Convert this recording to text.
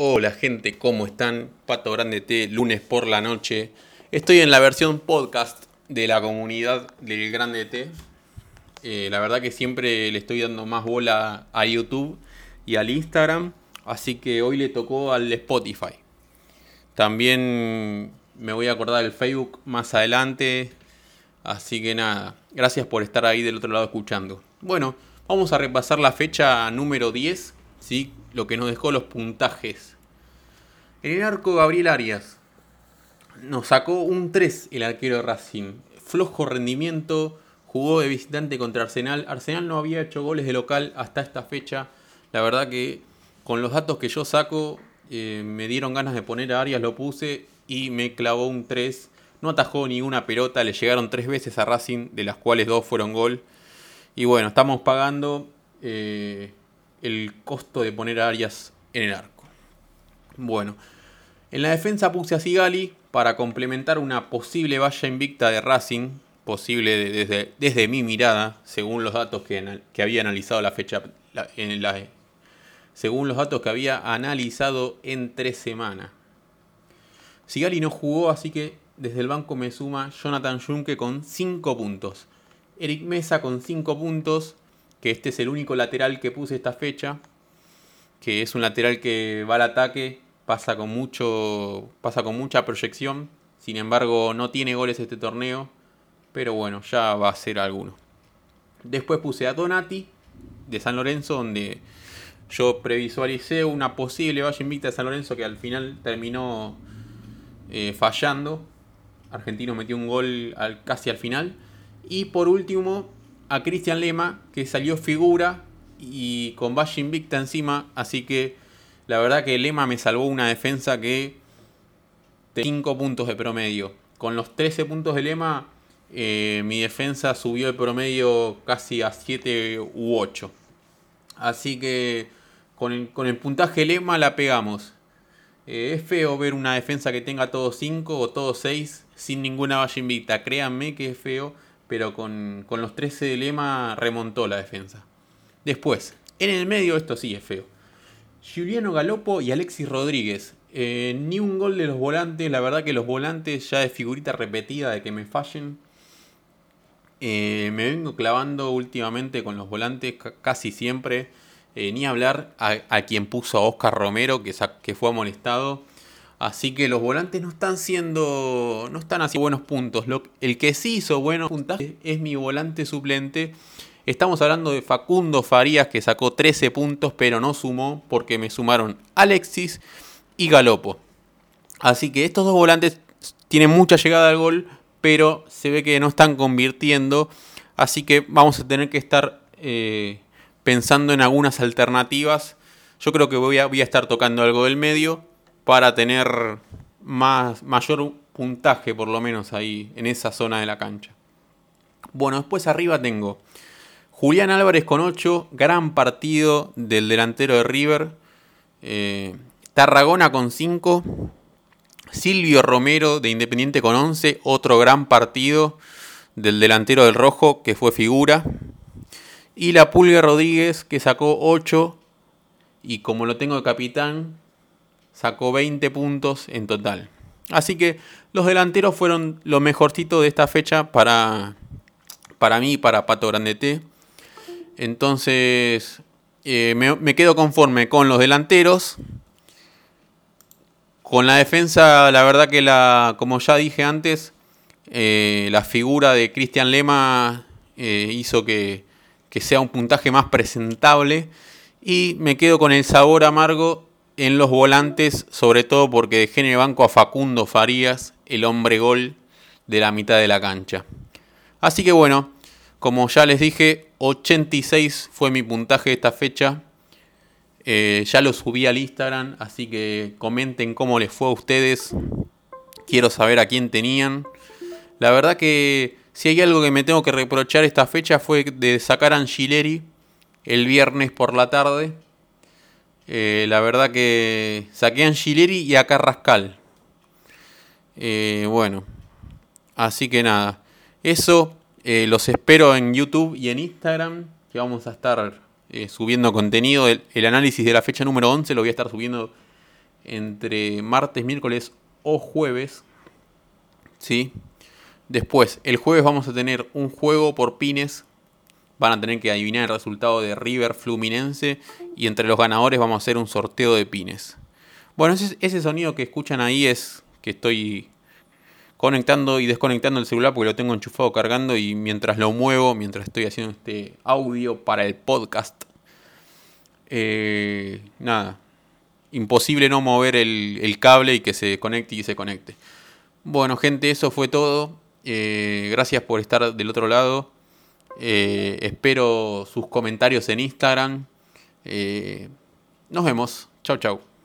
Hola gente, ¿cómo están? Pato Grande T, lunes por la noche. Estoy en la versión podcast de la comunidad del Grande T. Eh, la verdad que siempre le estoy dando más bola a YouTube y al Instagram, así que hoy le tocó al Spotify. También me voy a acordar del Facebook más adelante, así que nada, gracias por estar ahí del otro lado escuchando. Bueno, vamos a repasar la fecha número 10, ¿sí? lo que nos dejó los puntajes. En el arco Gabriel Arias nos sacó un 3 el arquero de Racing. Flojo rendimiento, jugó de visitante contra Arsenal. Arsenal no había hecho goles de local hasta esta fecha. La verdad que con los datos que yo saco eh, me dieron ganas de poner a Arias, lo puse y me clavó un 3. No atajó ni una pelota, le llegaron tres veces a Racing, de las cuales dos fueron gol. Y bueno, estamos pagando eh, el costo de poner a Arias en el arco. Bueno, en la defensa puse a Sigali para complementar una posible valla invicta de Racing, posible desde, desde mi mirada, según los datos que, que había analizado la fecha, en la, según los datos que había analizado en tres semanas. Sigali no jugó, así que desde el banco me suma Jonathan Junke con 5 puntos. Eric Mesa con 5 puntos que este es el único lateral que puse esta fecha, que es un lateral que va al ataque, pasa con, mucho, pasa con mucha proyección, sin embargo no tiene goles este torneo, pero bueno, ya va a ser alguno. Después puse a Donati de San Lorenzo, donde yo previsualicé una posible valla invicta de San Lorenzo que al final terminó eh, fallando. Argentino metió un gol al, casi al final. Y por último, a Cristian Lema, que salió figura y con Valle Invicta encima, así que la verdad que Lema me salvó una defensa que 5 puntos de promedio. Con los 13 puntos de Lema, eh, mi defensa subió de promedio casi a 7 u 8. Así que con el, puntaje Lema la pegamos. Eh, es feo ver una defensa que tenga todos 5 o todos 6 sin ninguna valla invicta. Créanme que es feo pero con, los 13 de Lema remontó la defensa. Después, en el medio esto sí es feo. Juliano Galopo y Alexis Rodríguez. Eh, ni un gol de los volantes, la verdad que los volantes ya de figurita repetida de que me fallen. Eh, me vengo clavando últimamente con los volantes casi siempre. Eh, ni hablar a, quien puso a Oscar Romero, que, que fue molestado. Así que los volantes no están siendo. no están haciendo buenos puntos. el que sí hizo buenos puntajes es mi volante suplente. Estamos hablando de Facundo Farías que sacó 13 puntos, pero no sumó porque me sumaron Alexis y Galopo. Así que estos dos volantes tienen mucha llegada al gol, pero se ve que no están convirtiendo. Así que vamos a tener que estar eh, pensando en algunas alternativas. Yo creo que voy a estar tocando algo del medio para tener más, mayor puntaje por lo menos ahí en esa zona de la cancha. Bueno, después arriba tengo Julián Álvarez con 8, gran partido del delantero de River. Eh, Tarragona con 5. Silvio Romero de Independiente con 11, otro gran partido del delantero del Rojo que fue figura. Y la Pulga Rodríguez que sacó 8 y como lo tengo de capitán, sacó 20 puntos en total. Así que los delanteros fueron lo mejorcito de esta fecha para, para mí para Pato Grande T. Entonces eh, me, quedo conforme con los delanteros. Con la defensa, la verdad que la, como ya dije antes, eh, la figura de Cristian Lema eh, hizo que, que sea un puntaje más presentable. Y me quedo con el sabor amargo en los volantes, sobre todo porque dejé en el banco a Facundo Farías, el hombre gol de la mitad de la cancha. Así que bueno, como ya les dije, 86 fue mi puntaje de esta fecha. Eh, ya lo subí al Instagram, así que comenten cómo les fue a ustedes. Quiero saber a quién tenían. La verdad que si hay algo que me tengo que reprochar esta fecha fue de sacar a Angileri el viernes por la tarde eh, la verdad que saqué a Angileri y a Carrascal. Eh, bueno, así que nada. Eso eh, los espero en YouTube y en Instagram, que vamos a estar subiendo contenido. El, análisis de la fecha número 11 lo voy a estar subiendo entre martes, miércoles o jueves. ¿Sí? Después, el jueves vamos a tener un juego por pines. Van a tener que adivinar el resultado de River Fluminense. Y entre los ganadores vamos a hacer un sorteo de pines. Bueno, ese, ese sonido que escuchan ahí es que estoy conectando y desconectando el celular porque lo tengo enchufado cargando y mientras lo muevo, mientras estoy haciendo este audio para el podcast, eh, nada, imposible no mover el, cable y que se conecte y se conecte. Bueno gente, eso fue todo. Eh, gracias por estar del otro lado. Eh, espero sus comentarios en Instagram. nos vemos. Chau, chau.